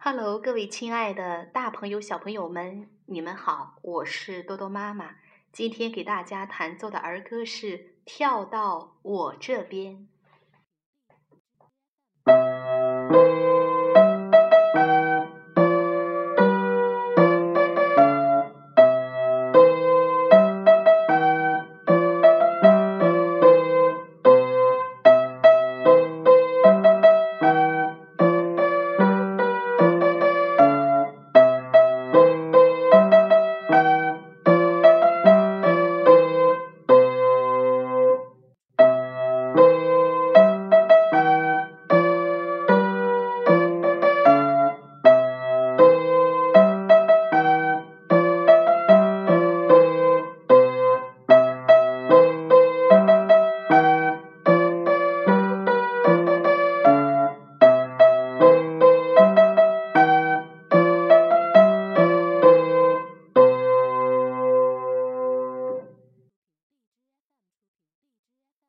Hello，各位亲爱的大朋友、小朋友们，你们好，我是多多妈妈。今天给大家弹奏的儿歌是《跳到我这边》。